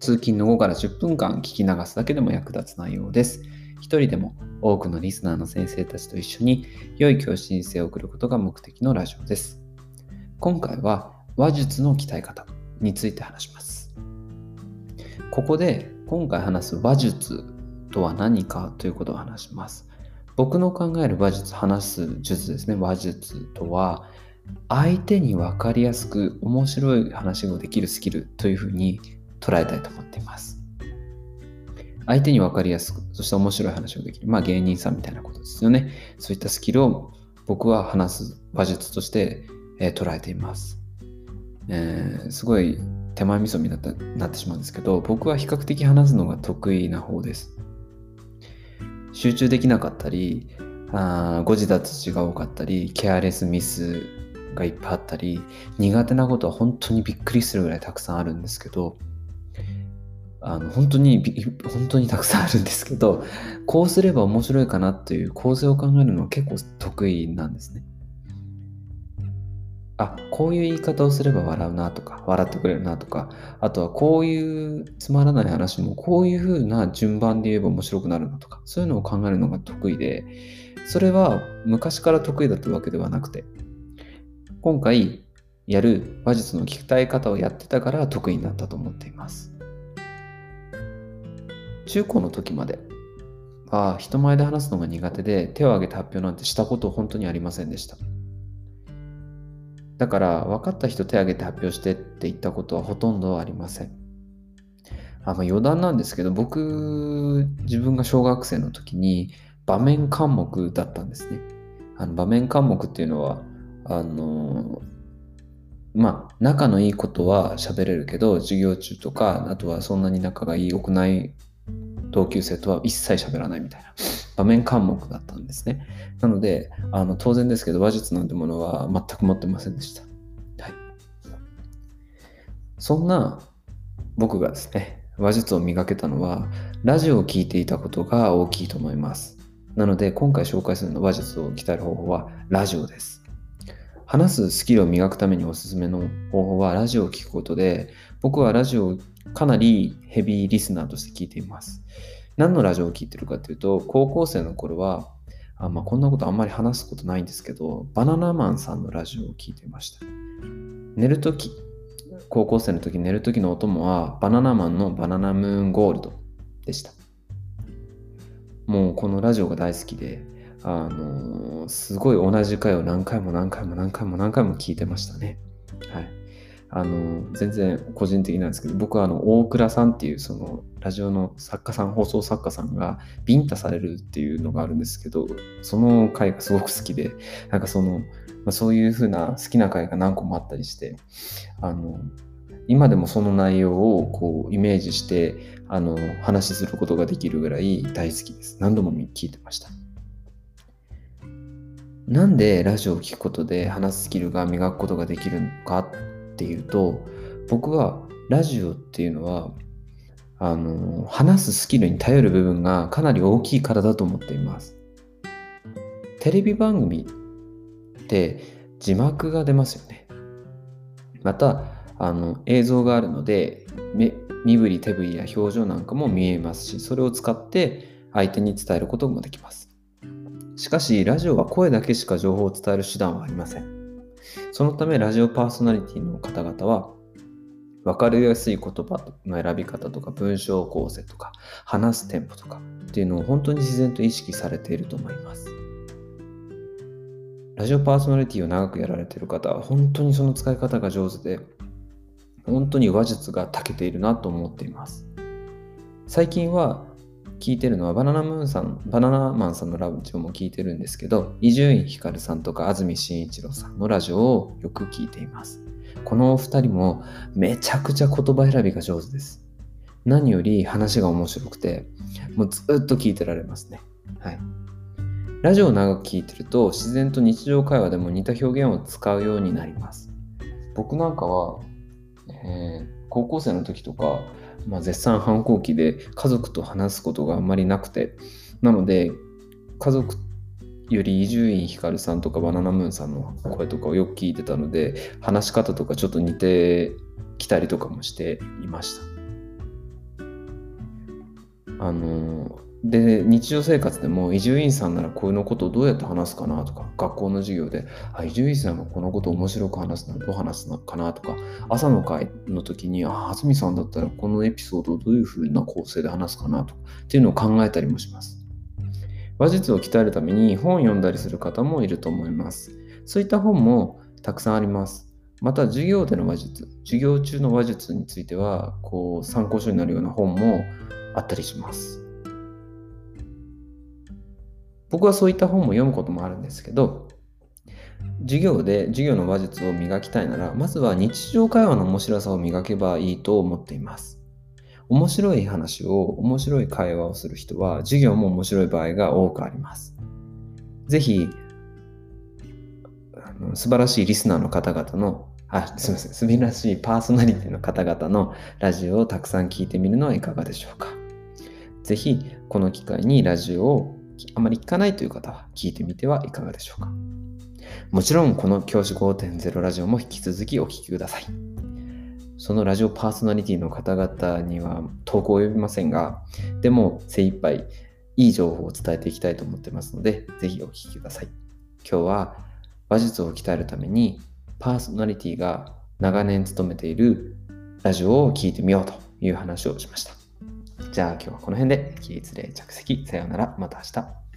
通勤の後から10分間聞き流すだけでも役立つ内容です。一人でも多くのリスナーの先生たちと一緒に良い教師人生を送ることが目的のラジオです。今回は話術の鍛え方について話します。ここで今回話す話術とは何かということを話します。僕の考える話術、話す術ですね。話術とは相手に分かりやすく面白い話ができるスキルというふうに捉えたいと思っています。相手に分かりやすく、そして面白い話をできる。まあ芸人さんみたいなことですよね。そういったスキルを僕は話す話術として、えー捉えています。えーすごい手前味噌になったなってしまうんですけど、僕は比較的話すのが得意な方です。集中できなかったり、あー誤字脱字が多かったり、ケアレスミスがいっぱいあったり、苦手なことは本当にびっくりするぐらいたくさんあるんですけど、あの本当に本当にたくさんあるんですけどこうすれば面白いかなという構成を考えるのは結構得意なんですね。あこういう言い方をすれば笑うなとか笑ってくれるなとかあとはこういうつまらない話もこういう風な順番で言えば面白くなるなとかそういうのを考えるのが得意でそれは昔から得意だったわけではなくて今回やる話術の鍛え方をやってたから得意になったと思っています。中高の時までは人前で話すのが苦手で手を挙げて発表なんてしたこと本当にありませんでした。だから分かった人手を挙げて発表してって言ったことはほとんどありません。あまあ、余談なんですけど僕自分が小学生の時に場面科目だったんですね。あの場面科目っていうのはあのまあ仲のいいことは喋れるけど授業中とかあとはそんなに仲がいい屋内同級生とは一切喋らないみたいな場面科目だったんですね。なので、あの当然ですけど、話術なんてものは全く持ってませんでした。はい。そんな僕がですね、話術を磨けたのは、ラジオを聴いていたことが大きいと思います。なので、今回紹介するの話術を鍛える方法は、ラジオです。話すスキルを磨くためにおすすめの方法は、ラジオを聴くことで、僕はラジオをかなりヘビーリスナーとして聞いています。何のラジオを聴いてるかというと、高校生の頃は、あまあ、こんなことあんまり話すことないんですけど、バナナマンさんのラジオを聞いていました。寝るとき、高校生の時寝る時のお供は、バナナマンのバナナムーンゴールドでした。もうこのラジオが大好きで、あのーすごい同じ回を何回も何回も何回も何回も聞いてましたね。はい。あの全然個人的なんですけど僕はあの大倉さんっていうそのラジオの作家さん放送作家さんがビンタされるっていうのがあるんですけどその回がすごく好きでなんかその、まあ、そういう風な好きな回が何個もあったりしてあの今でもその内容をこうイメージしてあの話しすることができるぐらい大好きです何度も聞いてましたなんでラジオを聞くことで話すスキルが磨くことができるのかっていうと僕はラジオっていうのはあの話すスキルに頼る部分がかなり大きいからだと思っています。テレビ番組って字幕が出ますよね。またあの映像があるので身振り手振りや表情なんかも見えますしそれを使って相手に伝えることもできます。しかしラジオは声だけしか情報を伝える手段はありませんそのためラジオパーソナリティの方々は分かりやすい言葉の選び方とか文章構成とか話すテンポとかっていうのを本当に自然と意識されていると思います。ラジオパーソナリティを長くやられている方は本当にその使い方が上手で本当に話術が長けているなと思っています。最近は聞いてるのはバナナムーンさん、バナナマンさんのラジオも聞いてるんですけど、伊集院光さんとか安住紳一郎さんのラジオをよく聞いています。このお二人もめちゃくちゃ言葉選びが上手です。何より話が面白くて、もうずっと聞いてられますね。はい。ラジオを長く聞いてると自然と日常会話でも似た表現を使うようになります。僕なんかは、えー、高校生の時とか、まあ、絶賛反抗期で家族と話すことがあんまりなくて。なので家族より伊集院光さんとかバナナムーンさんの声とかをよく聞いてたので話し方とかちょっと似てきたりとかもしていました。あので日常生活でも伊集院さんならこういうのことをどうやって話すかなとか学校の授業で伊集院さんがこのことを面白く話すのはどう話すのかなとか朝の会の時にあ安住さんだったらこのエピソードをどういうふうな構成で話すかなとかっていうのを考えたりもします。話術を鍛えるために本を読んだりする方もいると思います。そういった本もたくさんあります。また授業での話術授業中の話術についてはこう参考書になるような本もあったりします。僕はそういった本も読むこともあるんですけど、授業で授業の話術を磨きたいなら、まずは日常会話の面白さを磨けばいいと思っています。面白い話を、面白い会話をする人は、授業も面白い場合が多くあります。ぜひ、あの素晴らしいリスナーの方々の、あ、すみません、素晴らしいパーソナリティの方々のラジオをたくさん聞いてみるのはいかがでしょうか。ぜひ、この機会にラジオをあまり聞かないという方は聞いてみてはいかがでしょうか。もちろんこの教師5.0ラジオも引き続きお聴きください。そのラジオパーソナリティの方々には投稿を及びませんが、でも精一杯いい情報を伝えていきたいと思ってますので、ぜひお聴きください。今日は話術を鍛えるためにパーソナリティが長年勤めているラジオを聴いてみようという話をしました。じゃあ今日はこの辺で起立例着席。さようなら。また明日。